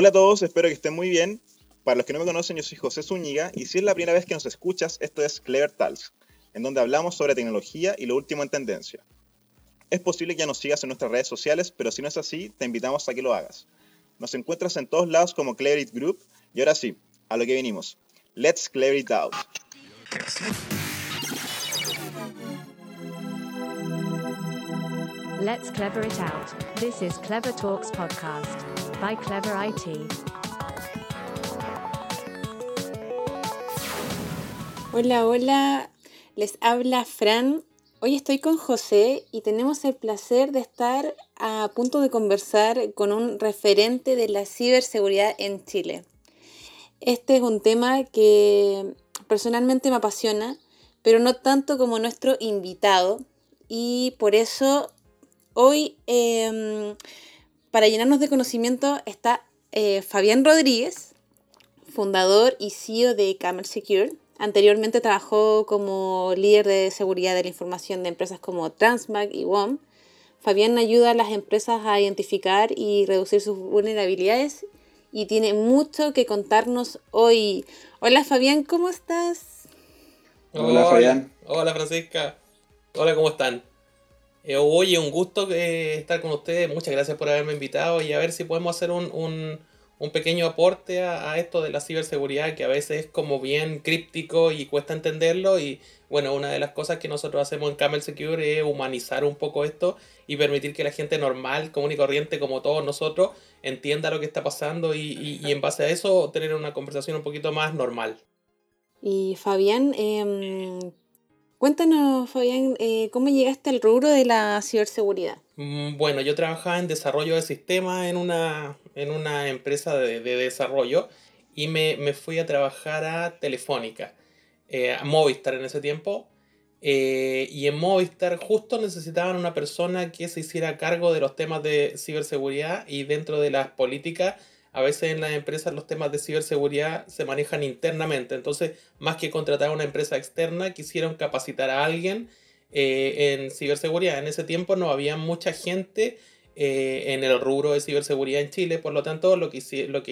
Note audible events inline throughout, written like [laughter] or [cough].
Hola a todos, espero que estén muy bien. Para los que no me conocen, yo soy José Zúñiga y si es la primera vez que nos escuchas, esto es Clever Tals, en donde hablamos sobre tecnología y lo último en tendencia. Es posible que ya nos sigas en nuestras redes sociales, pero si no es así, te invitamos a que lo hagas. Nos encuentras en todos lados como Clever It Group y ahora sí, a lo que venimos. Let's clear it out. Let's clever it out. This is Clever Talks podcast Hola, hola. Les habla Fran. Hoy estoy con José y tenemos el placer de estar a punto de conversar con un referente de la ciberseguridad en Chile. Este es un tema que personalmente me apasiona, pero no tanto como nuestro invitado. Y por eso hoy, em, para llenarnos de conocimiento, está eh, Fabián Rodríguez, fundador y CEO de Camel Secure. Anteriormente trabajó como líder de seguridad de la información de empresas como Transmag y WOM. Fabián ayuda a las empresas a identificar y reducir sus vulnerabilidades y tiene mucho que contarnos hoy. Hola Fabián, ¿cómo estás? Hola, Fabián. Hola Francisca. Hola, ¿cómo están? Eh, oye, un gusto eh, estar con ustedes. Muchas gracias por haberme invitado y a ver si podemos hacer un, un, un pequeño aporte a, esto de la ciberseguridad que a veces es como bien críptico y cuesta entenderlo. Y bueno, una de las cosas que nosotros hacemos en Camel Secure es humanizar un poco esto y permitir que la gente normal, común y corriente como todos nosotros entienda lo que está pasando y, y, y en base a eso tener una conversación un poquito más normal. Y Fabián, eh, Cuéntanos, Fabián, eh, ¿cómo llegaste al rubro de la ciberseguridad? Mm, bueno, yo trabajaba en desarrollo de sistemas en una, en una empresa de, de desarrollo y me, me, fui a trabajar a Telefónica, eh, a Movistar en ese tiempo. Eh, y en Movistar justo necesitaban una persona que se hiciera cargo de los temas de ciberseguridad y dentro de las políticas a veces en las empresas los temas de ciberseguridad se manejan internamente. Entonces, más que contratar a una empresa externa, quisieron capacitar a alguien eh, en ciberseguridad. En ese tiempo no había mucha gente eh, en el rubro de ciberseguridad en Chile, por lo tanto, lo que,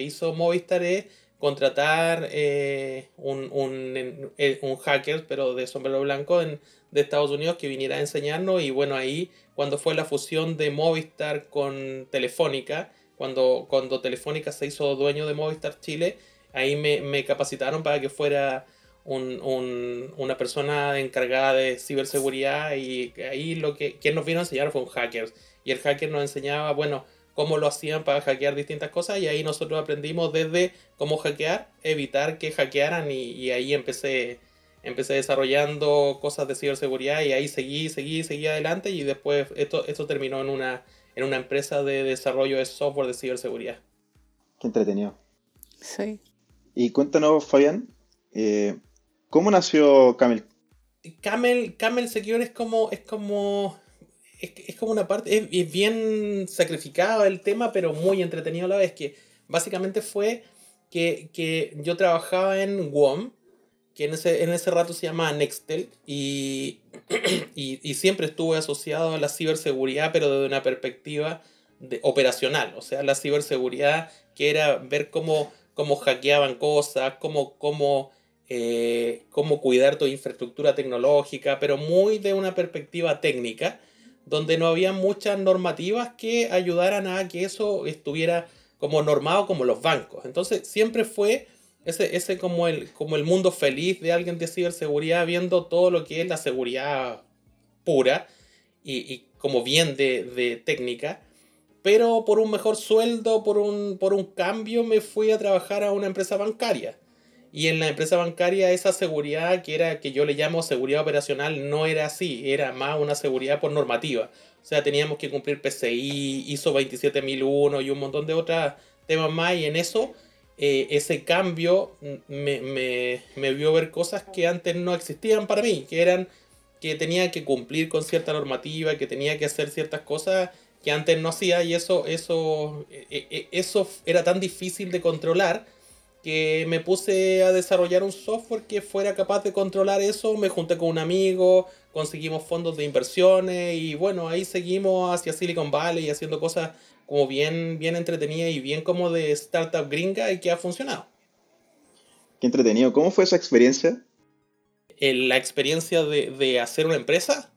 hizo Movistar es contratar eh, un, un, un, hacker, pero de sombrero blanco en, de Estados Unidos, que viniera a enseñarnos. Y bueno, ahí, cuando fue la fusión de Movistar con Telefónica, cuando, cuando Telefónica se hizo dueño de Movistar Chile, ahí me, capacitaron para que fuera un, una persona encargada de ciberseguridad y ahí lo que quien nos vino a enseñar fue un hacker. Y el hacker nos enseñaba, bueno, cómo lo hacían para hackear distintas cosas y ahí nosotros aprendimos desde cómo hackear, evitar que hackearan y, y ahí empecé, empecé desarrollando cosas de ciberseguridad y ahí seguí, seguí, seguí adelante y después esto, esto terminó en una en una empresa de desarrollo de software de ciberseguridad. Qué entretenido. Sí. Y cuéntanos, Fabián, eh, ¿cómo nació Camel? Camel, Camel Secure es como, es como, es, es como una parte, es, es, bien sacrificado el tema, pero muy entretenido a la vez, que básicamente fue que, que yo trabajaba en WOM, que en ese, en ese rato se llamaba Nextel, y, [clears throat] y, y, siempre estuve asociado a la ciberseguridad, pero desde una perspectiva operacional, o sea, la ciberseguridad que era ver cómo, cómo hackeaban cosas, cómo, cómo, eh, cómo cuidar tu infraestructura tecnológica, pero muy de una perspectiva técnica, donde no había muchas normativas que ayudaran a que eso estuviera como normado como los bancos. Entonces siempre fue ese, ese como, el, como el mundo feliz de alguien de ciberseguridad viendo todo lo que es la seguridad pura y, y como bien de, de, técnica. Pero por un mejor sueldo, por un, por un cambio, me fui a trabajar a una empresa bancaria. Y en la empresa bancaria esa seguridad que era que yo le llamo seguridad operacional no era así, era más una seguridad por normativa. O sea, teníamos que cumplir PCI, ISO 27001 y un montón de otros temas más y en eso eh, ese cambio me, me, me, vio ver cosas que antes no existían para mí, que eran que tenía que cumplir con cierta normativa, que tenía que hacer ciertas cosas que antes no hacía y eso, eso, e, e, eso era tan difícil de controlar que me puse a desarrollar un software que fuera capaz de controlar eso, me junté con un amigo, conseguimos fondos de inversiones y bueno, ahí seguimos hacia Silicon Valley haciendo cosas como bien, bien entretenida y bien como de startup gringa y que ha funcionado. Qué entretenido. ¿Cómo fue esa experiencia? Eh, la experiencia de, de hacer una empresa.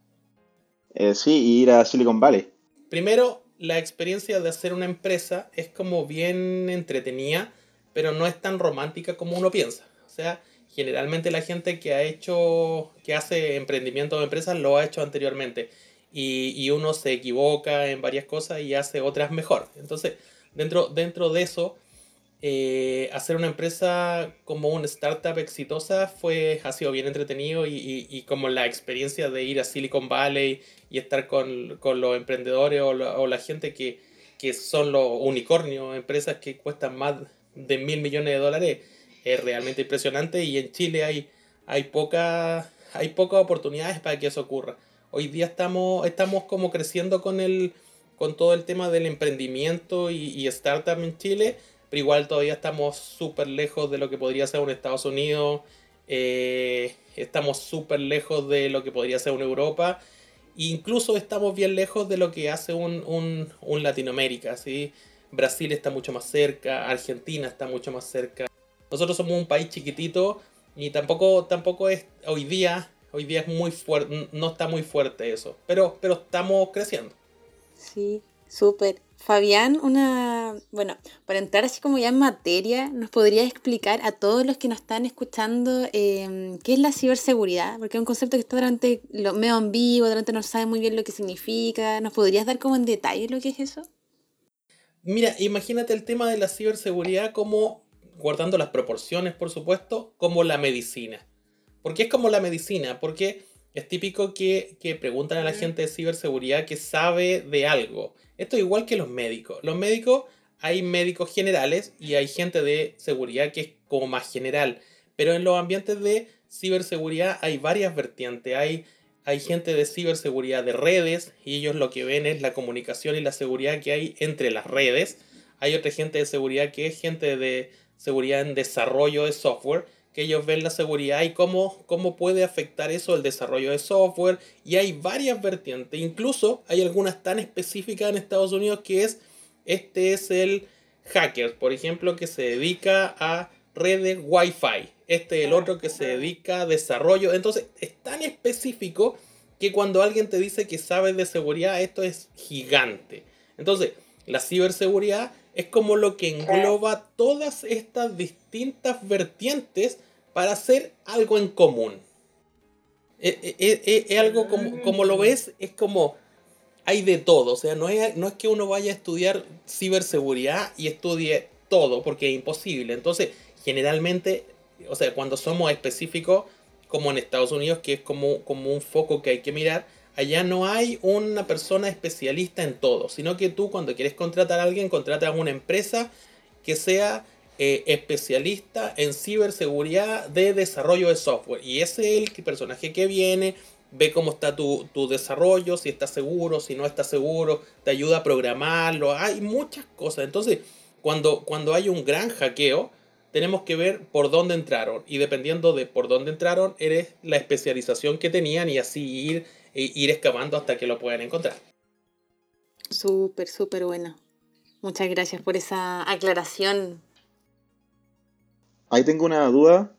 Eh, sí, ir a Silicon Valley. Primero, la experiencia de hacer una empresa es como bien entretenida, pero no es tan romántica como uno piensa. O sea, generalmente la gente que ha hecho, que hace emprendimiento de empresas lo ha hecho anteriormente y, uno se equivoca en varias cosas y hace otras mejor. Entonces, dentro, dentro de eso, eh, hacer una empresa como una startup exitosa fue, ha sido bien entretenido y, y, como la experiencia de ir a Silicon Valley y estar con, con los emprendedores o la, o la gente que, que son los unicornios, empresas que cuestan más de mil millones de dólares, es realmente impresionante y en Chile hay, hay, hay pocas oportunidades para que eso ocurra. Hoy día estamos, estamos como creciendo con, el, con todo el tema del emprendimiento y, y startup en Chile, pero igual todavía estamos súper lejos de lo que podría ser un Estados Unidos, eh, estamos súper lejos de lo que podría ser una Europa, e incluso estamos bien lejos de lo que hace un, un, un Latinoamérica, ¿sí? Brasil está mucho más cerca, Argentina está mucho más cerca. Nosotros somos un país chiquitito y tampoco, tampoco es hoy día Hoy día es muy fuerte, no está muy fuerte eso, pero, pero estamos creciendo. Sí, súper. Fabián, una, bueno, para entrar así como ya en materia, ¿nos podrías explicar a todos los que nos están escuchando eh, qué es la ciberseguridad? Porque es un concepto que está durante lo medio vivo, durante no sabe muy bien lo que significa. ¿Nos podrías dar como en detalle lo que es eso? Mira, imagínate el tema de la ciberseguridad como, guardando las proporciones, por supuesto, como la medicina. Porque es como la medicina, porque es típico que, que, preguntan a la gente de ciberseguridad que sabe de algo. Esto es igual que los médicos. Los médicos, hay médicos generales y hay gente de seguridad que es como más general. Pero en los ambientes de ciberseguridad hay varias vertientes. Hay, hay gente de ciberseguridad de redes y ellos lo que ven es la comunicación y la seguridad que hay entre las redes. Hay otra gente de seguridad que es gente de seguridad en desarrollo de software que ellos ven la seguridad y cómo, cómo puede afectar eso el desarrollo de software. Y hay varias vertientes, incluso hay algunas tan específicas en Estados Unidos que es, este es el hacker, por ejemplo, que se dedica a redes Wi-Fi. Este es el otro que se dedica a desarrollo. Entonces es tan específico que cuando alguien te dice que sabes de seguridad, esto es gigante. Entonces, la ciberseguridad es como lo que engloba todas estas distintas vertientes para hacer algo en común. Es, es, es, es algo como, como, lo ves, es como hay de todo. O sea, no es, no es que uno vaya a estudiar ciberseguridad y estudie todo, porque es imposible. Entonces, generalmente, o sea, cuando somos específicos, como en Estados Unidos, que es como, como un foco que hay que mirar, Allá no hay una persona especialista en todo, sino que tú cuando quieres contratar a alguien, contratas a una empresa que sea eh, especialista en ciberseguridad de desarrollo de software. Y ese es el personaje que viene, ve cómo está tu, tu, desarrollo, si está seguro, si no está seguro, te ayuda a programarlo, hay muchas cosas. Entonces, cuando, cuando hay un gran hackeo, tenemos que ver por dónde entraron. Y dependiendo de por dónde entraron, eres la especialización que tenían y así ir e ir excavando hasta que lo puedan encontrar. Súper, súper bueno. Muchas gracias por esa aclaración. Ahí tengo una duda.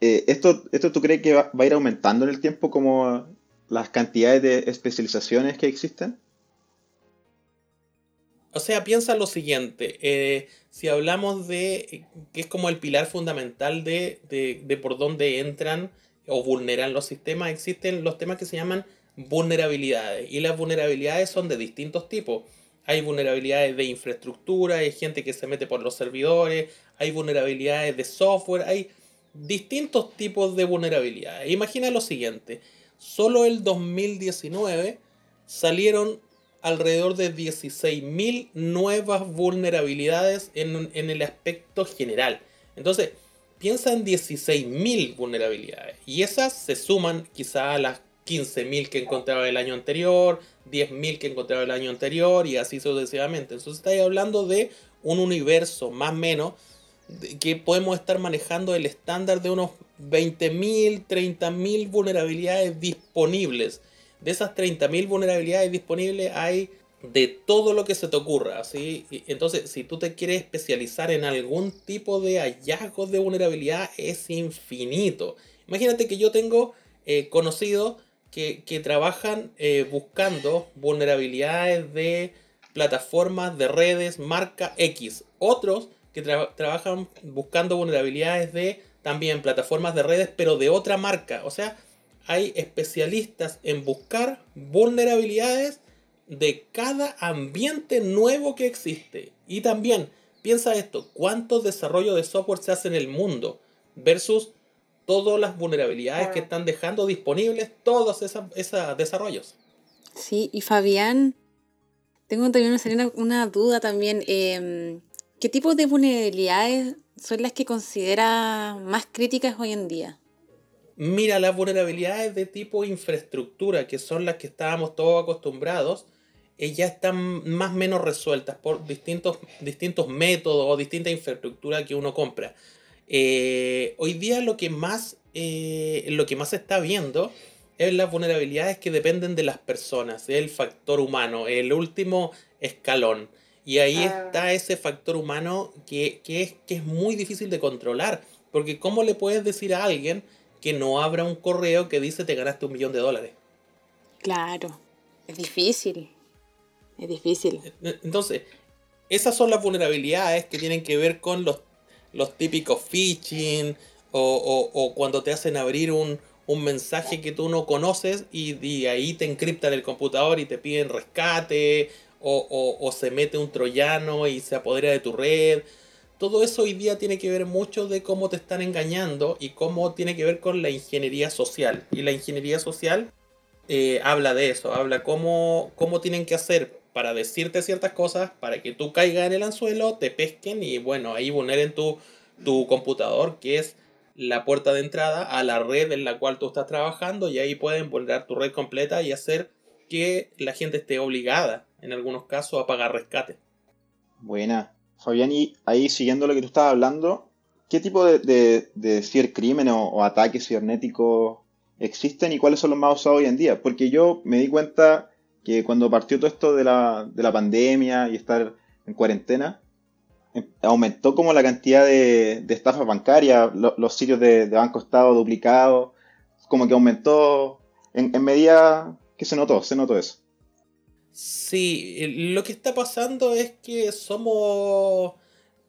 Eh, ¿esto, ¿Esto tú crees que va, va, a ir aumentando en el tiempo como las cantidades de especializaciones que existen? O sea, piensa lo siguiente. Eh, si hablamos de que es como el pilar fundamental de, de, de por dónde entran o vulneran los sistemas, existen los temas que se llaman vulnerabilidades. Y las vulnerabilidades son de distintos tipos. Hay vulnerabilidades de infraestructura, hay gente que se mete por los servidores, hay vulnerabilidades de software, hay distintos tipos de vulnerabilidades. Imagina lo siguiente, solo el 2019 salieron alrededor de 16.000 nuevas vulnerabilidades en, en el aspecto general. Entonces, piensa en 16.000 vulnerabilidades y esas se suman quizá a las 15.000 que encontraba el año anterior, 10.000 que encontraba el año anterior y así sucesivamente. Entonces estáis hablando de un universo más o menos que podemos estar manejando el estándar de unos 20.000, 30.000 vulnerabilidades disponibles. De esas 30.000 vulnerabilidades disponibles hay de todo lo que se te ocurra. ¿sí? Entonces, si tú te quieres especializar en algún tipo de hallazgos de vulnerabilidad, es infinito. Imagínate que yo tengo eh, conocidos que, que trabajan eh, buscando vulnerabilidades de plataformas de redes marca X. Otros que tra- trabajan buscando vulnerabilidades de también plataformas de redes, pero de otra marca. O sea, hay especialistas en buscar vulnerabilidades de cada ambiente nuevo que existe. Y también, piensa esto, ¿cuántos desarrollos de software se hacen en el mundo versus todas las vulnerabilidades que están dejando disponibles todos esos desarrollos? Sí, y Fabián, tengo también una, una, duda también. em, ¿Qué tipo de vulnerabilidades son las que considera más críticas hoy en día? Mira, las vulnerabilidades de tipo infraestructura, que son las que estábamos todos acostumbrados, ya están más o menos resueltas por distintos, distintos métodos o distintas infraestructuras que uno compra. Eh, hoy día lo que más eh, lo que más se está viendo es las vulnerabilidades que dependen de las personas, el factor humano, el último escalón. Y ahí está ese factor humano que, que es, que es muy difícil de controlar. Porque ¿cómo le puedes decir a alguien que no abra un correo que dice te ganaste un millón de dólares? Claro, es difícil. Es difícil. Entonces, esas son las vulnerabilidades que tienen que ver con los, los típicos phishing o, o- cuando te hacen abrir un, un mensaje que tú no conoces y, ahí te encriptan el computador y te piden rescate o, o- o se mete un troyano y se apodera de tu red. Todo eso hoy día tiene que ver mucho de cómo te están engañando y cómo tiene que ver con la ingeniería social. Y la ingeniería social eh, habla de eso, habla cómo, cómo tienen que hacer para decirte ciertas cosas, para que tú caigas en el anzuelo, te pesquen y bueno, ahí vulneren tu, tu computador, que es la puerta de entrada a la red en la cual tú estás trabajando y ahí pueden vulnerar tu red completa y hacer que la gente esté obligada, en algunos casos, a pagar rescate. Buena. Fabián, y ahí siguiendo lo que tú estabas hablando, ¿qué tipo de, de, de cibercrimen o, o ataques cibernéticos existen y cuáles son los más usados hoy en día? Porque yo me di cuenta que cuando partió todo esto de la, de la pandemia y estar en cuarentena, em- aumentó como la cantidad de, de estafas bancarias, lo- los sitios de, de Banco Estado duplicados, como que aumentó en, en medida que se notó, se notó eso. Sí, el- lo que está pasando es que somos,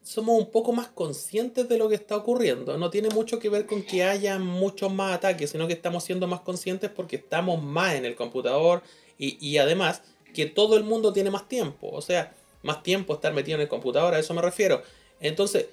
somos un poco más conscientes de lo que está ocurriendo. No tiene mucho que ver con que haya muchos más ataques, sino que estamos siendo más conscientes porque estamos más en el computador y, y además que todo el mundo tiene más tiempo. O sea, más tiempo estar metido en el computador, a eso me refiero. Entonces,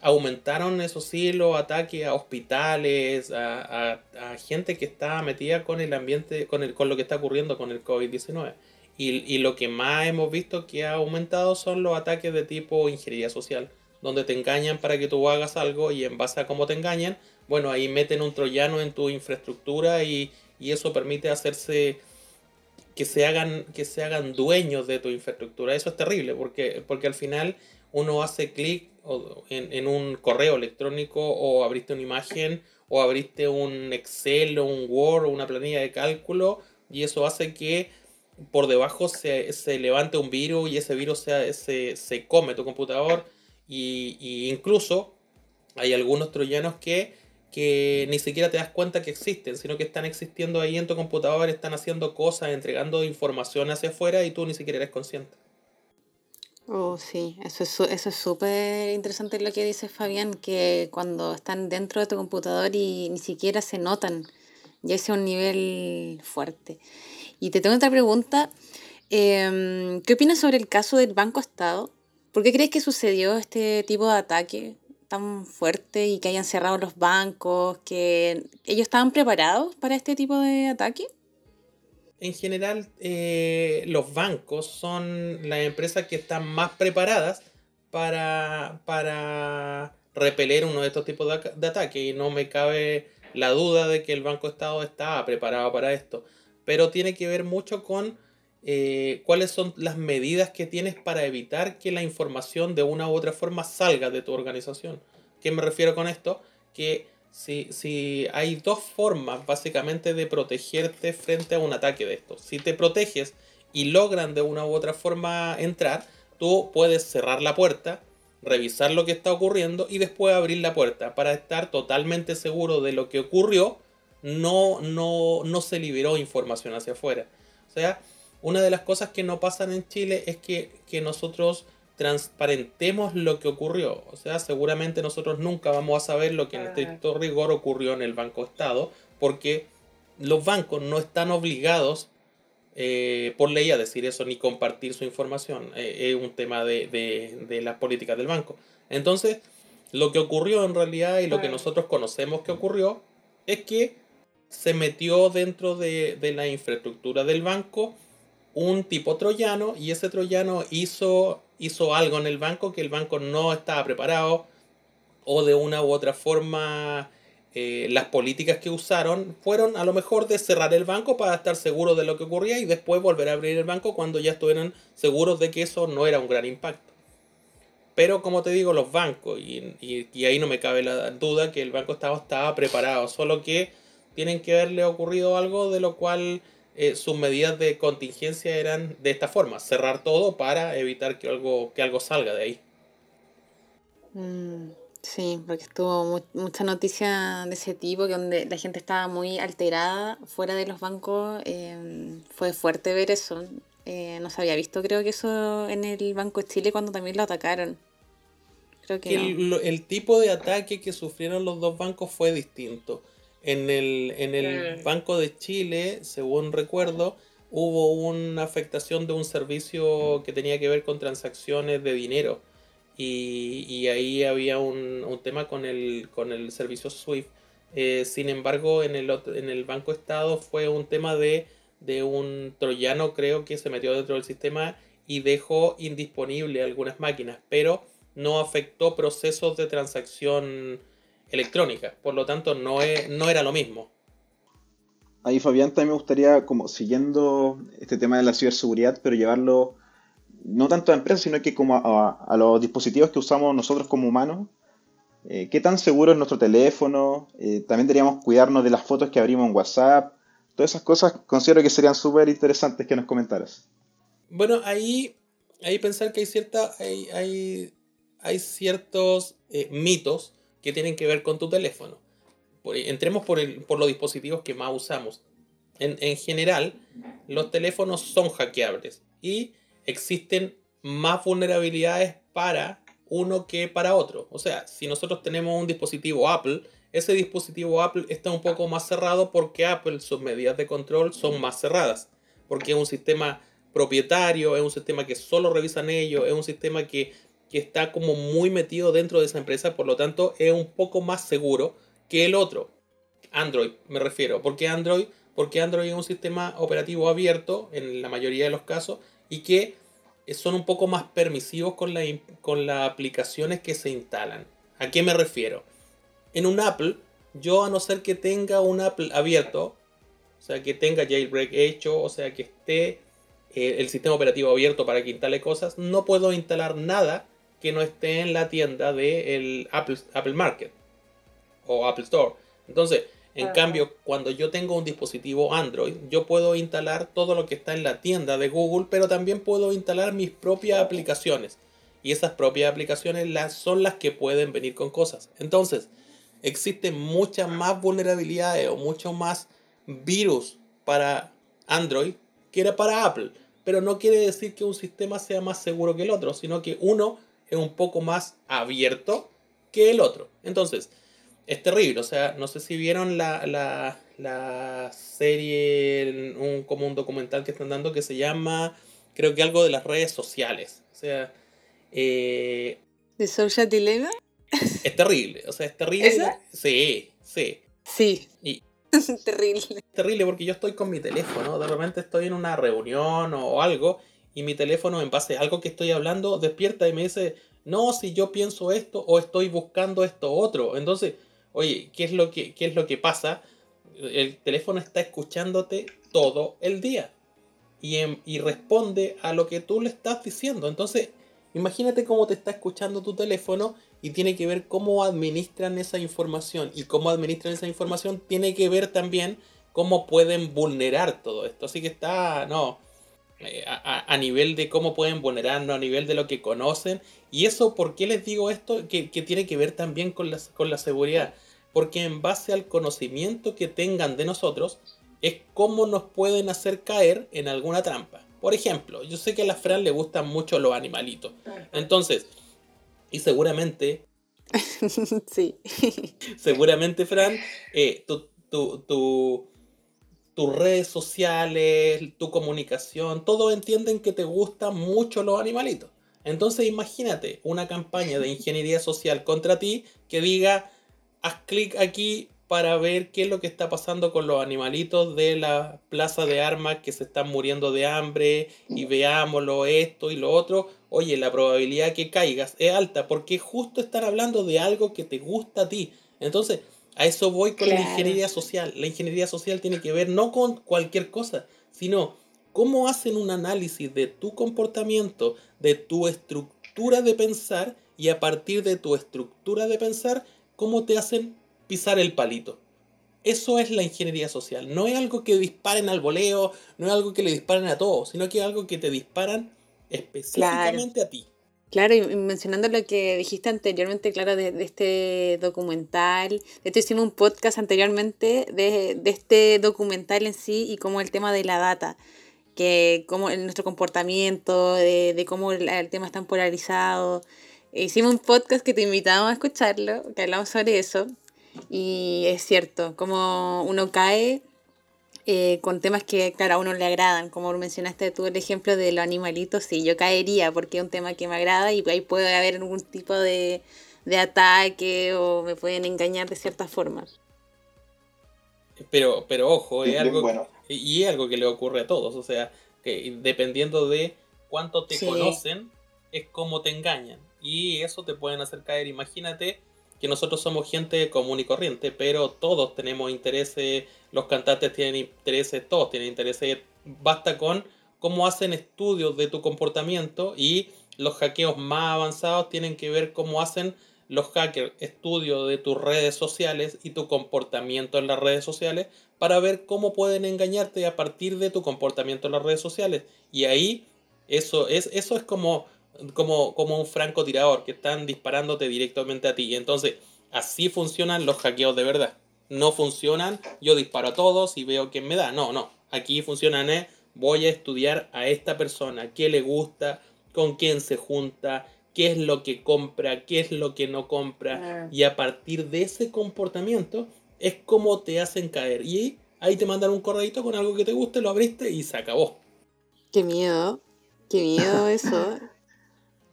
aumentaron, eso sí, los ataques a hospitales, a, gente que está metida con el ambiente, con, el, con lo que está ocurriendo con el COVID-19. Y, lo que más hemos visto que ha aumentado son los ataques de tipo ingeniería social, donde te engañan para que tú hagas algo y en base a cómo te engañan, bueno, ahí meten un troyano en tu infraestructura y eso permite hacerse que se hagan que se hagan dueños de tu infraestructura. Eso es terrible porque, porque al final uno hace clic en, en un correo electrónico o abriste una imagen o abriste un Excel o un Word o una planilla de cálculo y eso hace que por debajo se, se levante un virus y ese virus se, se, se come tu computador y, y incluso hay algunos troyanos que, que ni siquiera te das cuenta que existen, sino que están existiendo ahí en tu computador, están haciendo cosas, entregando información hacia afuera y tú ni siquiera eres consciente. Oh, sí, eso es eso es súper interesante lo que dice Fabián, que cuando están dentro de tu computador y ni siquiera se notan, ya es un nivel fuerte. Y te tengo otra pregunta, em, ¿qué opinas sobre el caso del Banco Estado? ¿Por qué crees que sucedió este tipo de ataque tan fuerte y que hayan cerrado los bancos, que ellos estaban preparados para este tipo de ataque? En general, eh, los bancos son las empresas que están más preparadas para, para repeler uno de estos tipos de, de ataques y no me cabe la duda de que el Banco Estado está preparado para esto. Pero tiene que ver mucho con eh, cuáles son las medidas que tienes para evitar que la información de una u otra forma salga de tu organización. ¿Qué me refiero con esto? Que si, si hay dos formas básicamente de protegerte frente a un ataque de estos. Si te proteges y logran de una u otra forma entrar, tú puedes cerrar la puerta, revisar lo que está ocurriendo y después abrir la puerta para estar totalmente seguro de lo que ocurrió. No, no, no se liberó información hacia afuera. O sea, una de las cosas que no pasan en Chile es que, que nosotros transparentemos lo que ocurrió. O sea, seguramente nosotros nunca vamos a saber lo que en estricto rigor ocurrió en el Banco Estado, porque los bancos no están obligados eh, por ley a decir eso ni compartir su información. Eh, es un tema de, de, las políticas del banco. Entonces, lo que ocurrió en realidad y lo que nosotros conocemos que ocurrió es que se metió dentro de, de la infraestructura del banco un tipo troyano y ese troyano hizo, hizo algo en el banco que el banco no estaba preparado o de una u otra forma eh, las políticas que usaron fueron a lo mejor de cerrar el banco para estar seguros de lo que ocurría y después volver a abrir el banco cuando ya estuvieran seguros de que eso no era un gran impacto. Pero como te digo, los bancos, y, y, ahí no me cabe la duda que el Banco estaba preparado, solo que tienen que haberle ocurrido algo de lo cual eh, sus medidas de contingencia eran de esta forma, cerrar todo para evitar que algo, que algo salga de ahí. Mm, sí, porque estuvo mucha noticia de ese tipo, que donde la gente estaba muy alterada fuera de los bancos, em, fue fuerte ver eso. Eh, no se había visto creo que eso en el Banco de Chile cuando también lo atacaron. Creo que el, el tipo de ataque que sufrieron los dos bancos fue distinto. En el, en el Banco de Chile, según recuerdo, hubo una afectación de un servicio que tenía que ver con transacciones de dinero. Y, y ahí había un, un, tema con el, con el servicio SWIFT. Eh, sin embargo, en el, en el Banco Estado fue un tema de, de un troyano, creo que se metió dentro del sistema y dejó indisponible algunas máquinas, pero no afectó procesos de transacción electrónica, por lo tanto no, es, no era lo mismo. Ahí Fabián también me gustaría, como siguiendo este tema de la ciberseguridad, pero llevarlo no tanto a empresas, sino que como a, los dispositivos que usamos nosotros como humanos. Eh, ¿Qué tan seguro es nuestro teléfono? Eh, también deberíamos cuidarnos de las fotos que abrimos en WhatsApp. Todas esas cosas considero que serían súper interesantes que nos comentaras. Bueno, ahí, ahí pensar que hay, cierta, hay, hay, hay ciertos eh, mitos que tienen que ver con tu teléfono. entremos por, los dispositivos que más usamos. En general, los teléfonos son hackeables y existen más vulnerabilidades para uno que para otro. O sea, si nosotros tenemos un dispositivo Apple, ese dispositivo Apple está un poco más cerrado porque Apple, sus medidas de control son más cerradas. Porque es un sistema propietario, es un sistema que solo revisan ellos, es un sistema que que está como muy metido dentro de esa empresa, por lo tanto es un poco más seguro que el otro. Android me refiero. ¿Por Android? Porque Android es un sistema operativo abierto en la mayoría de los casos y que son un poco más permisivos con, la, con las aplicaciones que se instalan. ¿A qué me refiero? En un Apple, yo a no ser que tenga un Apple abierto, o sea, que tenga jailbreak hecho, o sea, que esté eh, el sistema operativo abierto para que instale cosas, no puedo instalar nada que no esté en la tienda del Apple, Apple Market o Apple Store. Entonces, en cambio, cuando yo tengo un dispositivo Android, yo puedo instalar todo lo que está en la tienda de Google, pero también puedo instalar mis propias aplicaciones. Y esas propias aplicaciones las, son las que pueden venir con cosas. Entonces, existen muchas más vulnerabilidades o mucho más virus para Android que era para Apple. Pero no quiere decir que un sistema sea más seguro que el otro, sino que uno es un poco más abierto que el otro. Entonces, es terrible. O sea, no sé si vieron la, la, la serie, un, como un documental que están dando que se llama, creo que algo de las redes sociales. O sea... Eh, ¿De Social Dilemma? Es terrible, o sea, es terrible. Sí, sí. Sí. Y, [laughs] terrible. Terrible porque yo estoy con mi teléfono, de repente estoy en una reunión o algo y mi teléfono en base a algo que estoy hablando despierta y me dice, no, si yo pienso esto o estoy buscando esto otro. Entonces, oye, ¿qué es lo que, qué es lo que pasa? El teléfono está escuchándote todo el día y, y responde a lo que tú le estás diciendo. Entonces, imagínate cómo te está escuchando tu teléfono y tiene que ver cómo administran esa información. Y cómo administran esa información tiene que ver también cómo pueden vulnerar todo esto. Así que está, no, a, a, nivel de cómo pueden vulnerarnos, a nivel de lo que conocen. Y eso, ¿por qué les digo esto? Que, que tiene que ver también con la, con la seguridad. Porque en base al conocimiento que tengan de nosotros, es cómo nos pueden hacer caer en alguna trampa. Por ejemplo, yo sé que a la Fran le gustan mucho los animalitos. Entonces, y seguramente... [laughs] sí. seguramente, Fran, eh, tu, tu, tu, tus redes sociales, tu comunicación, todos entienden que te gustan mucho los animalitos. Entonces imagínate una campaña de ingeniería social contra ti que diga, haz clic aquí para ver qué es lo que está pasando con los animalitos de la plaza de armas que se están muriendo de hambre y veámoslo esto y lo otro. Oye, la probabilidad que caigas es alta porque justo están hablando de algo que te gusta a ti. Entonces, a eso voy con la ingeniería social. La ingeniería social tiene que ver no con cualquier cosa, sino cómo hacen un análisis de tu comportamiento, de tu estructura de pensar y a partir de tu estructura de pensar, cómo te hacen pisar el palito. Eso es la ingeniería social. No es algo que disparen al voleo, no es algo que le disparen a todos, sino que es algo que te disparan específicamente a ti. Claro, y mencionando lo que dijiste anteriormente, claro, de, este documental, de hecho hicimos un podcast anteriormente de, este documental en sí y como el tema de la data, que como nuestro comportamiento, de, cómo el, el, tema está polarizado. Hicimos un podcast que te invitamos a escucharlo, que hablamos sobre eso, y es cierto, como uno cae eh, con temas que, claro, a uno le agradan. Como mencionaste tú el ejemplo de los animalitos, sí, yo caería porque es un tema que me agrada y ahí puede haber algún tipo de, de ataque o me pueden engañar de cierta forma. Pero, pero ojo, es algo, y es algo que le ocurre a todos. O sea, que dependiendo de cuánto te conocen, es como te engañan. Y eso te pueden hacer caer. Imagínate que nosotros somos gente común y corriente, pero todos tenemos intereses, los cantantes tienen intereses, todos tienen intereses. Basta con cómo hacen estudios de tu comportamiento y los hackeos más avanzados tienen que ver cómo hacen los hackers estudios de tus redes sociales y tu comportamiento en las redes sociales para ver cómo pueden engañarte a partir de tu comportamiento en las redes sociales. Y ahí eso es, eso es como como, como un francotirador que están disparándote directamente a ti. Entonces, así funcionan los hackeos de verdad. No funcionan, yo disparo a todos y veo quién me da. No, no. Aquí funcionan es, voy a estudiar a esta persona, qué le gusta, con quién se junta, qué es lo que compra, qué es lo que no compra. Ah. Y a partir de ese comportamiento es como te hacen caer. Y ahí te mandan un correito con algo que te guste, lo abriste y se acabó. Qué miedo. Qué miedo eso.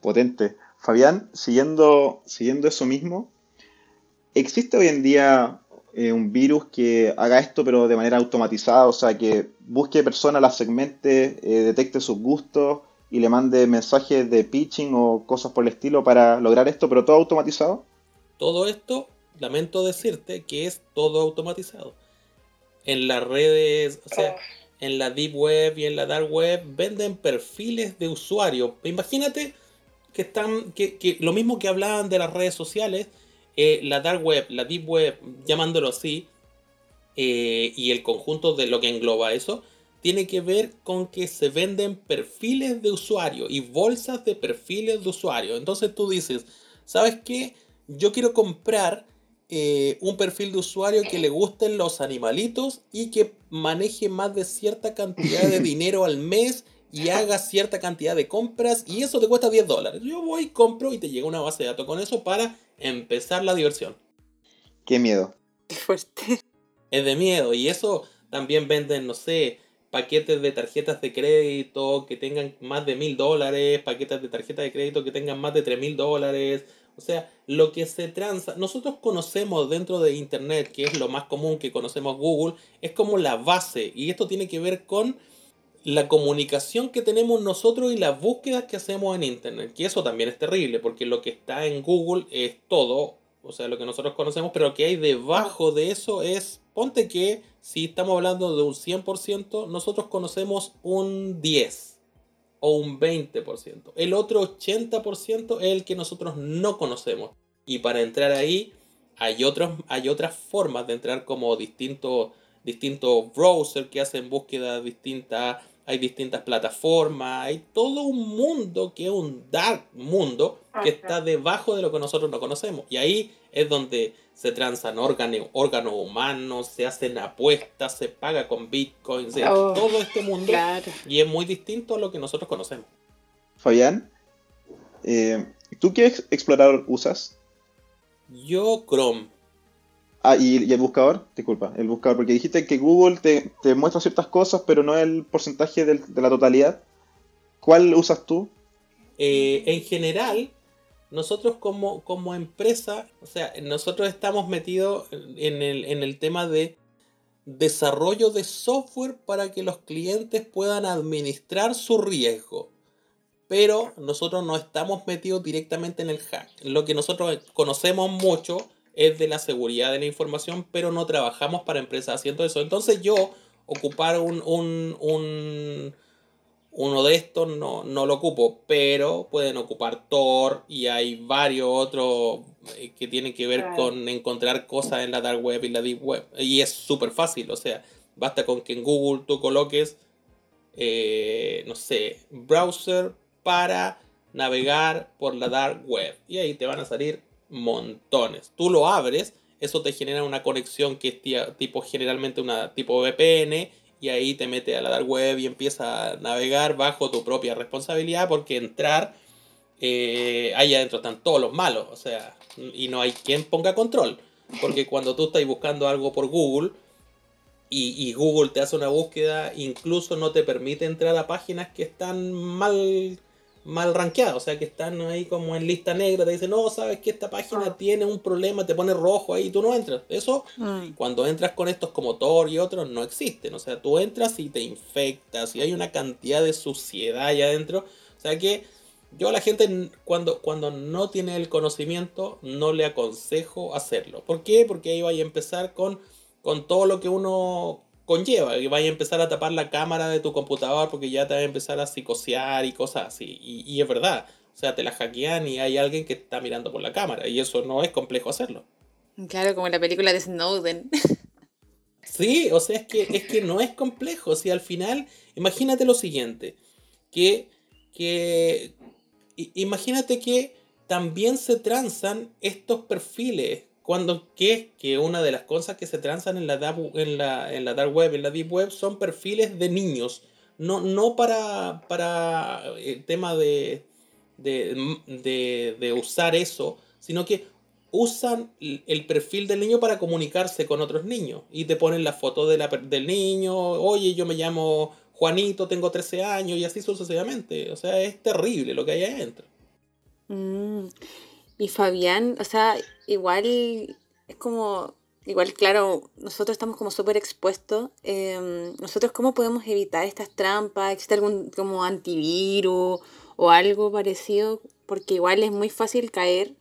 Potente. Fabián, siguiendo, siguiendo eso mismo, ¿existe hoy en día eh, un virus que haga esto pero de manera automatizada? O sea, que busque personas, las segmente, eh, detecte sus gustos y le mande mensajes de pitching o cosas por el estilo para lograr esto, pero todo automatizado? Todo esto, lamento decirte que es todo automatizado. En las redes, o sea, en la deep web y en la dark web venden perfiles de usuario. Imagínate que están, que, que lo mismo que hablaban de las redes sociales, eh, la dark web, la deep web, llamándolo así, eh, y el conjunto de lo que engloba eso, tiene que ver con que se venden perfiles de usuario y bolsas de perfiles de usuario. Entonces tú dices, ¿sabes qué? Yo quiero comprar eh, un perfil de usuario que le gusten los animalitos y que maneje más de cierta cantidad de [laughs] dinero al mes y hagas cierta cantidad de compras y eso te cuesta 10 dólares. Yo voy, compro y te llega una base de datos con eso para empezar la diversión. Qué miedo. Qué fuerte. Es de miedo y eso también venden, no sé, paquetes de tarjetas de crédito que tengan más de mil dólares, paquetes de tarjetas de crédito que tengan más de tres mil dólares. O sea, lo que se transa, nosotros conocemos dentro de Internet, que es lo más común que conocemos Google, es como la base. Y esto tiene que ver con la comunicación que tenemos nosotros y las búsquedas que hacemos en Internet. Que eso también es terrible, porque lo que está en Google es todo, o sea, lo que nosotros conocemos, pero lo que hay debajo de eso es, ponte que si estamos hablando de un 100%, nosotros conocemos un 10 o un 20%. El otro 80% es el que nosotros no conocemos. Y para entrar ahí hay, otros, hay otras formas de entrar como distintos distintos browsers que hacen búsquedas distintas, hay distintas plataformas, hay todo un mundo que es un dark mundo que está debajo de lo que nosotros no conocemos. Y ahí es donde se transan órganos, órganos humanos, se hacen apuestas, se paga con bitcoins, Oh, todo este mundo. Claro. Y es muy distinto a lo que nosotros conocemos. Fabián, eh, ¿tú qué ex- explorador usas? Yo, Chrome. Ah, y, el buscador, disculpa, el buscador, porque dijiste que Google te, te muestra ciertas cosas, pero no el porcentaje de la totalidad. ¿Cuál usas tú? Eh, en general, nosotros como, como empresa, o sea, nosotros estamos metidos en el, en el tema de desarrollo de software para que los clientes puedan administrar su riesgo. Pero nosotros no estamos metidos directamente en el hack. Lo que nosotros conocemos mucho es de la seguridad de la información, pero no trabajamos para empresas haciendo eso. Entonces yo ocupar un, un, un- uno de estos no, no lo ocupo, pero pueden ocupar Tor y hay varios otros eh, que tienen que ver Claro. con encontrar cosas en la dark web y la deep web. Y es súper fácil, o sea, basta con que en Google tú coloques, eh, no sé, browser para navegar por la dark web. Y ahí te van a salir montones. Tú lo abres, eso te genera una conexión que es tipo generalmente una tipo VPN y ahí te mete a la dark web y empieza a navegar bajo tu propia responsabilidad porque entrar eh, ahí adentro están todos los malos, o sea, y no hay quien ponga control, porque [laughs] cuando tú estás buscando algo por Google y, y Google te hace una búsqueda, incluso no te permite entrar a páginas que están mal mal rankeadas, o sea, que están ahí como en lista negra, te dicen, no, sabes que esta página tiene un problema, te pone rojo ahí y tú no entras. Eso Mm. cuando entras con estos como Tor y otros no existen. O sea, tú entras y te infectas y hay una cantidad de suciedad ahí adentro. O sea que yo a la gente cuando, cuando no tiene el conocimiento no le aconsejo hacerlo. ¿Por qué? Porque ahí vaya a empezar con, con todo lo que uno conlleva. Y vaya a empezar a tapar la cámara de tu computador porque ya te va a empezar a psicosear y cosas así. Y, y es verdad. O sea, te la hackean y hay alguien que está mirando por la cámara. Y eso no es complejo hacerlo. Claro, como la película de Snowden. [laughs] Sí, o sea, es que, es que no es complejo. Si al final, imagínate lo siguiente, que, que imagínate que también se transan estos perfiles. Cuando que, que una de las cosas que se transan en la, en, la, en la dark web, en la deep web, son perfiles de niños. No, no para, para el tema de, de, de, de usar eso, sino que usan el perfil del niño para comunicarse con otros niños y te ponen la foto de la del niño, oye, yo me llamo Juanito, tengo 13 años y así sucesivamente. O sea, es terrible lo que hay adentro. Mm. Y Fabián, o sea, igual es como, igual claro, nosotros estamos como súper expuestos. em, nosotros, ¿cómo podemos evitar estas trampas? ¿Existe algún como antivirus o algo parecido? Porque igual es muy fácil caer.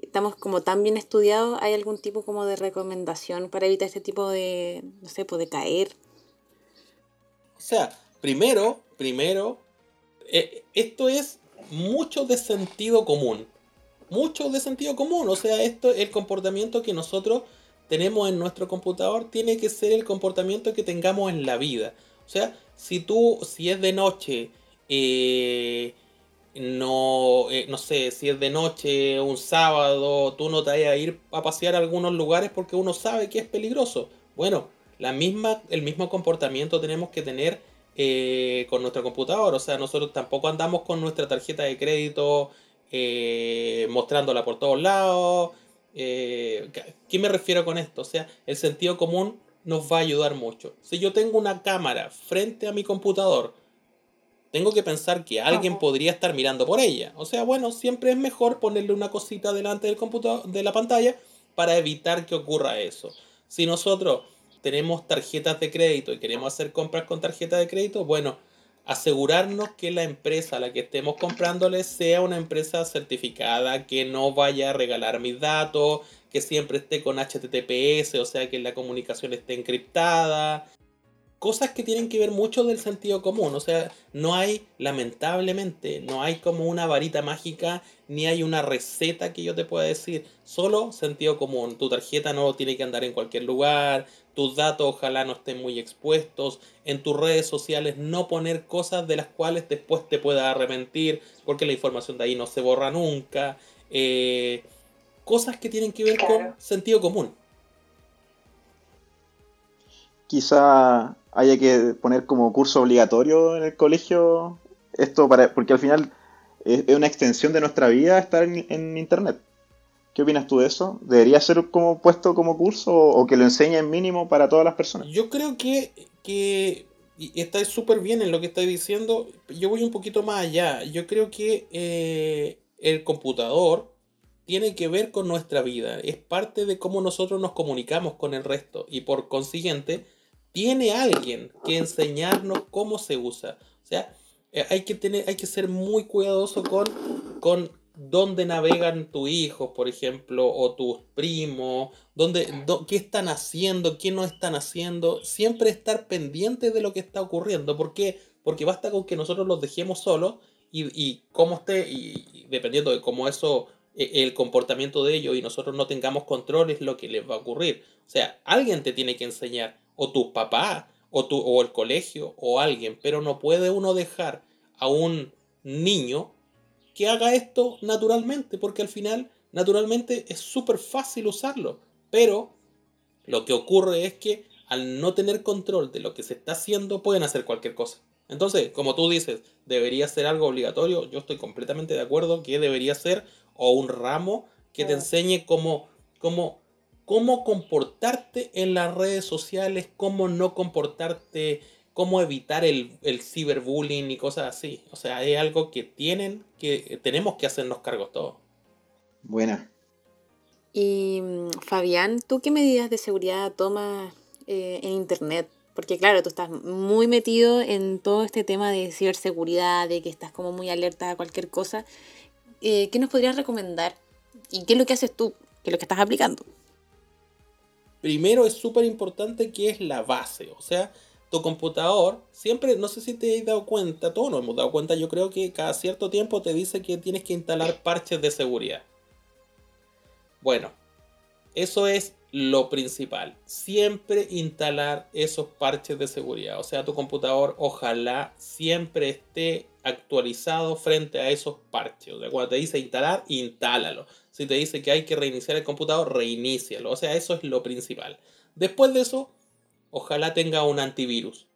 Estamos como tan bien estudiados. ¿Hay algún tipo como de recomendación para evitar este tipo de, no sé, pues de caer? O sea, primero, primero, eh, esto es mucho de sentido común. Mucho de sentido común. O sea, esto, el comportamiento que nosotros tenemos en nuestro computador tiene que ser el comportamiento que tengamos en la vida. O sea, si tú, si es de noche, eh, no, eh, no sé, si es de noche, un sábado, tú no te vayas a ir a pasear a algunos lugares porque uno sabe que es peligroso. Bueno, la misma, el mismo comportamiento tenemos que tener eh, con nuestro computador. O sea, nosotros tampoco andamos con nuestra tarjeta de crédito eh, mostrándola por todos lados. Eh, ¿Qué me refiero con esto? O sea, el sentido común nos va a ayudar mucho. Si yo tengo una cámara frente a mi computador, tengo que pensar que alguien podría estar mirando por ella. O sea, bueno, siempre es mejor ponerle una cosita delante del computador, de la pantalla, para evitar que ocurra eso. Si nosotros tenemos tarjetas de crédito y queremos hacer compras con tarjeta de crédito, bueno, asegurarnos que la empresa a la que estemos comprándole sea una empresa certificada, que no vaya a regalar mis datos, que siempre esté con HTTPS, o sea que la comunicación esté encriptada. cosas que tienen que ver mucho del sentido común. O sea, no hay, lamentablemente, no hay como una varita mágica, ni hay una receta que yo te pueda decir. Solo sentido común. Tu tarjeta no tiene que andar en cualquier lugar, tus datos ojalá no estén muy expuestos, en tus redes sociales no poner cosas de las cuales después te puedas arrepentir, porque la información de ahí no se borra nunca. Eh, cosas que tienen que ver con sentido común. Quizá haya que poner como curso obligatorio en el colegio esto para porque al final es, una extensión de nuestra vida estar en, internet. ¿Qué opinas tú de eso? ¿Debería ser como puesto como curso o, que lo enseñe mínimo para todas las personas? Yo creo que, que y está súper bien en lo que estás diciendo. Yo voy un poquito más allá. Yo creo que eh, el computador tiene que ver con nuestra vida. Es parte de cómo nosotros nos comunicamos con el resto. Y por consiguiente, tiene alguien que enseñarnos cómo se usa. O sea, eh, hay que, tener, hay que ser muy cuidadoso con, con dónde navegan tus hijos, por ejemplo, o tus primos, dónde, qué están haciendo, qué no están haciendo. Siempre estar pendiente de lo que está ocurriendo. ¿Por qué? Porque basta con que nosotros los dejemos solos y, y cómo esté, y, dependiendo de cómo eso e, el comportamiento de ellos y nosotros no tengamos control es lo que les va a ocurrir. O sea, alguien te tiene que enseñar o tu papá, o, tu, o el colegio, o alguien, pero no puede uno dejar a un niño que haga esto naturalmente, porque al final, naturalmente, es súper fácil usarlo, pero lo que ocurre es que al no tener control de lo que se está haciendo, pueden hacer cualquier cosa. Entonces, como tú dices, debería ser algo obligatorio, yo estoy completamente de acuerdo que debería ser o un ramo que te enseñe cómo, cómo cómo comportarte en las redes sociales, cómo no comportarte, cómo evitar el, ciberbullying y cosas así. O sea, es algo que tienen que tenemos que hacernos cargo todos. Buena. Y mm, Fabián, ¿tú qué medidas de seguridad tomas eh, en Internet? Porque claro, tú estás muy metido en todo este tema de ciberseguridad, de que estás como muy alerta a cualquier cosa. Eh, ¿Qué nos podrías recomendar? ¿Y qué es lo que haces tú? ¿Qué es lo que estás aplicando? Primero es súper importante que es la base, o sea, tu computador, siempre, no sé si te has dado cuenta, todos nos hemos dado cuenta, yo creo que cada cierto tiempo te dice que tienes que instalar parches de seguridad. Bueno, eso es lo principal. Siempre instalar esos parches de seguridad. O sea, tu computador ojalá siempre esté actualizado frente a esos parches. O sea, cuando te dice instalar, instálalo. Si te dice que hay que reiniciar el computador, reinícialo. O sea, eso es lo principal. Después de eso, ojalá tenga un antivirus.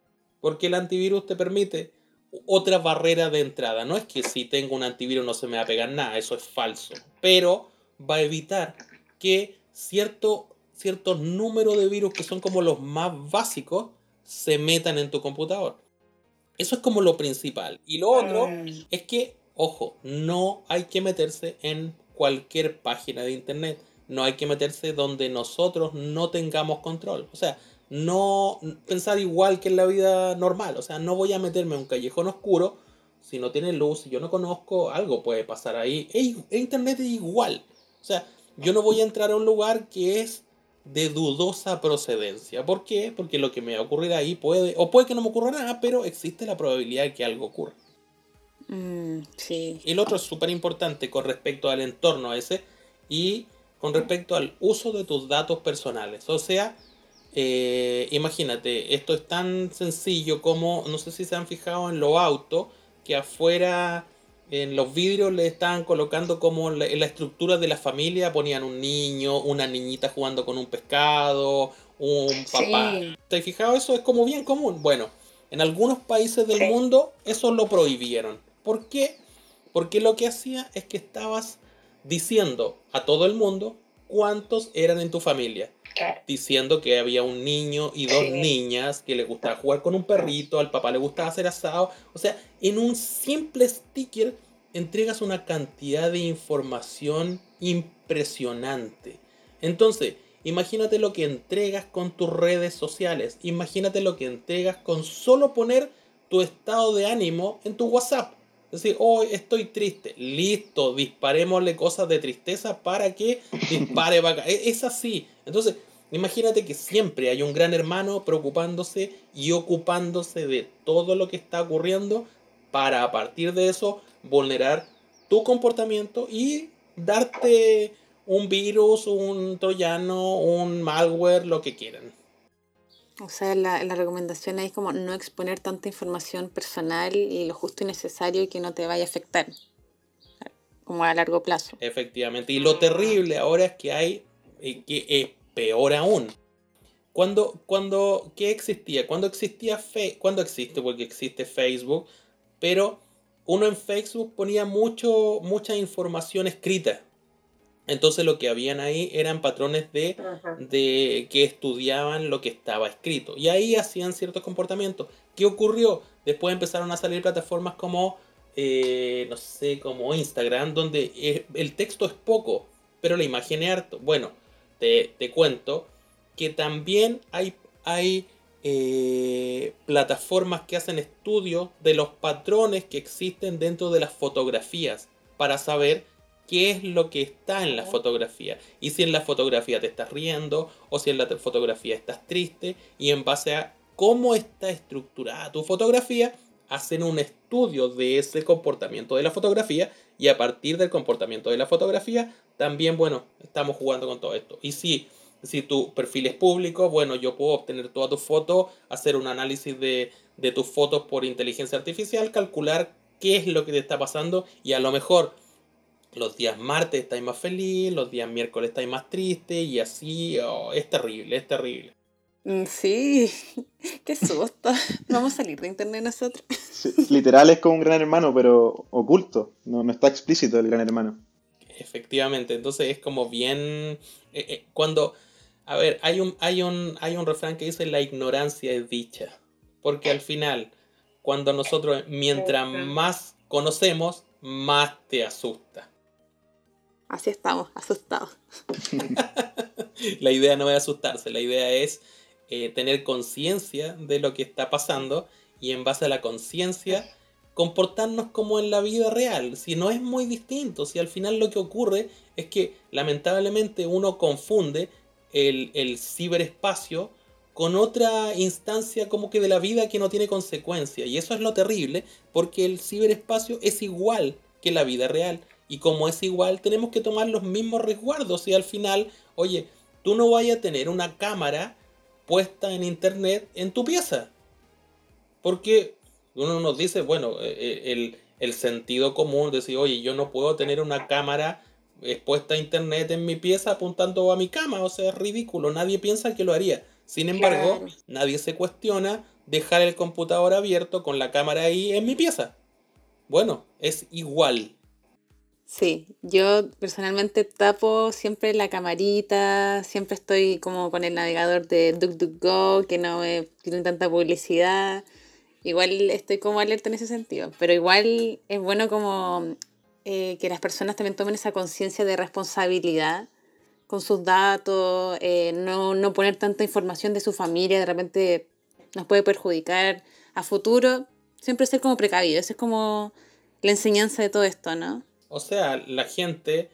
Porque el antivirus te permite otra barrera de entrada. No es que si tengo un antivirus no se me va a pegar nada, eso es falso. Pero va a evitar que cierto, ciertos números de virus que son como los más básicos se metan en tu computador. Eso es como lo principal. Y lo otro mm. es que, ojo, no hay que meterse en cualquier página de internet. No hay que meterse donde nosotros no tengamos control. O sea, no pensar igual que en la vida normal. O sea, no voy a meterme en un callejón oscuro si no tiene luz, si yo no conozco, algo puede pasar ahí. E, internet es igual. O sea, yo no voy a entrar a un lugar que es de dudosa procedencia. ¿Por qué? Porque lo que me va a ocurrir ahí puede, o puede que no me ocurra nada, pero existe la probabilidad de que algo ocurra. Mm, sí. El otro es súper importante con respecto al entorno ese y con respecto al uso de tus datos personales. O sea, eh, imagínate, esto es tan sencillo como, no sé si se han fijado en los autos, que afuera en los vidrios le estaban colocando como la, en la estructura de la familia, ponían un niño, una niñita jugando con un pescado, un papá. ¿Te has fijado? Eso es como bien común. Bueno, en algunos países del mundo eso lo prohibieron. ¿Por qué? Porque lo que hacía es que estabas diciendo a todo el mundo cuántos eran en tu familia. Diciendo que había un niño y dos niñas que le gustaba jugar con un perrito, al papá le gustaba hacer asado. O sea, en un simple sticker entregas una cantidad de información impresionante. Entonces, imagínate lo que entregas con tus redes sociales. Imagínate lo que entregas con solo poner tu estado de ánimo en tu WhatsApp decir, hoy estoy triste. Listo, disparémosle cosas de tristeza para que [laughs] dispare vaca. E-, es así. Entonces, Imagínate que siempre hay un gran hermano preocupándose y ocupándose de todo lo que está ocurriendo para a partir de eso vulnerar tu comportamiento y darte un virus, un troyano, un malware, lo que quieran. O sea, la, la recomendación es como no exponer tanta información personal y lo justo y necesario que no te vaya a afectar, como a largo plazo. Efectivamente. Y lo terrible ahora es que hay, que es peor aún. Cuando, cuando, ¿qué existía? Cuando existía Fe, cuando existe, porque existe Facebook, pero uno en Facebook ponía mucho, mucha información escrita. Entonces lo que habían ahí eran patrones de, de que estudiaban lo que estaba escrito. Y ahí hacían ciertos comportamientos. ¿Qué ocurrió? Después empezaron a salir plataformas como, eh, no sé, como Instagram, donde eh, el texto es poco, pero la imagen es harto. Bueno, te, te cuento que también hay, hay eh, plataformas que hacen estudios de los patrones que existen dentro de las fotografías para saber qué es lo que está en la fotografía. Y si en la fotografía te estás riendo o si en la fotografía estás triste y en base a cómo está estructurada tu fotografía hacen un estudio de ese comportamiento de la fotografía y a partir del comportamiento de la fotografía también bueno estamos jugando con todo esto. Y si si tu perfil es público, bueno, yo puedo obtener todas tus fotos, hacer un análisis de, de tus fotos por inteligencia artificial, calcular qué es lo que te está pasando y a lo mejor los días martes estáis más feliz, los días miércoles estáis más triste y así, oh, es terrible, es terrible. Mm, Sí, [laughs] qué susto. [laughs] Vamos a salir de internet nosotros. Sí, literal es como un gran hermano, pero oculto. No, no está explícito el gran hermano. Efectivamente, entonces es como bien... eh, eh, cuando... A ver, hay un, hay, un, hay un refrán que dice la ignorancia es dicha. Porque al final, cuando nosotros, mientras más conocemos, más te asusta. Así estamos, asustados. [laughs] La idea no es asustarse, la idea es eh, tener conciencia de lo que está pasando y en base a la conciencia comportarnos como en la vida real. Si no es muy distinto, si al final lo que ocurre es que lamentablemente uno confunde el, el ciberespacio con otra instancia como que de la vida que no tiene consecuencia. Y eso es lo terrible, porque el ciberespacio es igual que la vida real. Y como es igual, tenemos que tomar los mismos resguardos. Y al final, oye, tú no vayas a tener una cámara puesta en internet en tu pieza. Porque uno nos dice, bueno, eh, eh, el, el sentido común, decir, oye, yo no puedo tener una cámara expuesta a internet en mi pieza apuntando a mi cama, o sea, es ridículo, nadie piensa que lo haría. Sin embargo, Claro. nadie se cuestiona dejar el computador abierto con la cámara ahí en mi pieza. Bueno, es igual. Sí, yo personalmente tapo siempre la camarita, siempre estoy como con el navegador de DuckDuckGo, que no me tiene tanta publicidad. Igual estoy como alerta en ese sentido, pero igual es bueno como eh, que las personas también tomen esa conciencia de responsabilidad con sus datos, eh, no, no poner tanta información de su familia, de repente nos puede perjudicar a futuro. Siempre ser como precavido, esa es como la enseñanza de todo esto, ¿no? O sea, la gente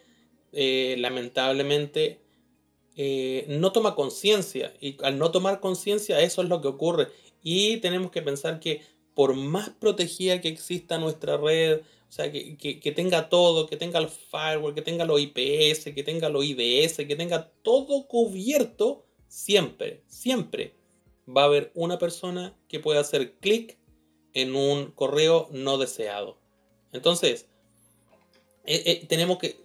eh, lamentablemente eh, no toma conciencia y al no tomar conciencia eso es lo que ocurre y tenemos que pensar que por más protegida que exista nuestra red, o sea, que, que, tenga todo, que tenga los firewall, que tenga los IPS, que tenga los IDS, que tenga todo cubierto, siempre, siempre va a haber una persona que pueda hacer clic en un correo no deseado. Entonces, eh, eh, tenemos que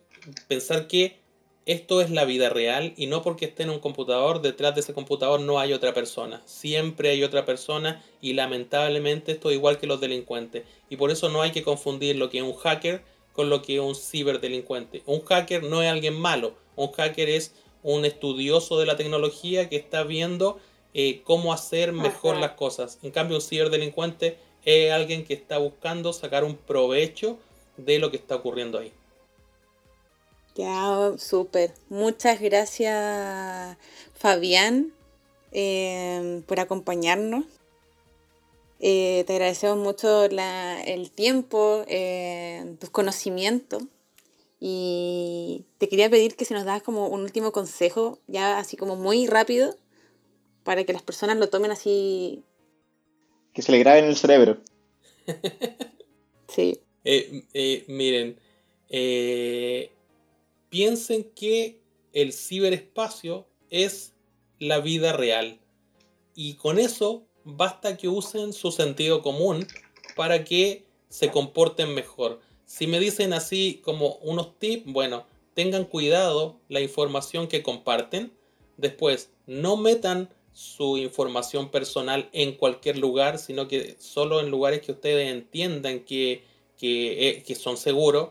pensar que esto es la vida real y no porque esté en un computador, detrás de ese computador no hay otra persona. Siempre hay otra persona y lamentablemente esto es igual que los delincuentes. Y por eso no hay que confundir lo que es un hacker con lo que es un ciberdelincuente. Un hacker no es alguien malo, un hacker es un estudioso de la tecnología que está viendo eh, cómo hacer mejor Ajá. las cosas. En cambio, un ciberdelincuente es alguien que está buscando sacar un provecho de lo que está ocurriendo ahí. Ya, súper. Muchas gracias, Fabián, eh, por acompañarnos. Eh, te agradecemos mucho la- el tiempo, eh, tus conocimientos. Y te quería pedir que si nos das como un último consejo, ya así como muy rápido, para que las personas lo tomen así. Que se le grabe en el cerebro. Sí. Eh, eh, miren, eh, piensen que el ciberespacio es la vida real. Y con eso basta que usen su sentido común para que se comporten mejor. Si me dicen así como unos tips, bueno, tengan cuidado la información que comparten. Después, no metan su información personal en cualquier lugar, sino que solo en lugares que ustedes entiendan que, que, eh, que son seguros.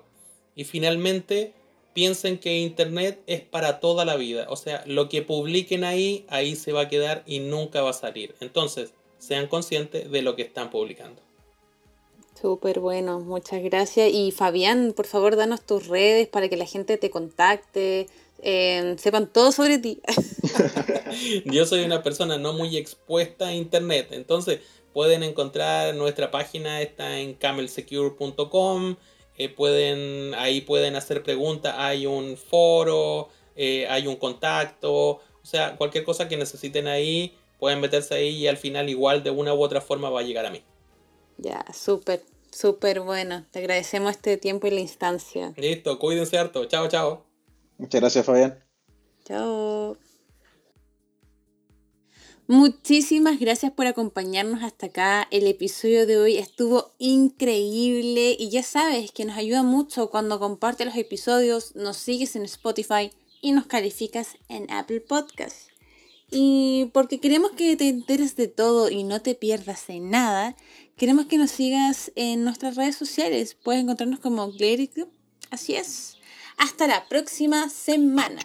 Y finalmente, piensen que Internet es para toda la vida. O sea, lo que publiquen ahí, ahí se va a quedar y nunca va a salir. Entonces, sean conscientes de lo que están publicando. Súper bueno, muchas gracias. Y Fabián, por favor, danos tus redes para que la gente te contacte, eh, sepan todo sobre ti. [laughs] Yo soy una persona no muy expuesta a internet, entonces pueden encontrar nuestra página, está en camelsecure.com, eh, pueden, ahí pueden hacer preguntas, hay un foro, eh, hay un contacto, o sea, cualquier cosa que necesiten ahí, pueden meterse ahí y al final igual de una u otra forma va a llegar a mí. Ya, súper, súper bueno. Te agradecemos este tiempo y la instancia. Listo, cuídense harto. Chao, chao. Muchas gracias, Fabián. Chao. Muchísimas gracias por acompañarnos hasta acá. El episodio de hoy estuvo increíble y ya sabes que nos ayuda mucho cuando compartes los episodios, nos sigues en Spotify y nos calificas en Apple Podcasts. Y porque queremos que te enteres de todo y no te pierdas en nada, queremos que nos sigas en nuestras redes sociales. Puedes encontrarnos como Glary. Así es. Hasta la próxima semana.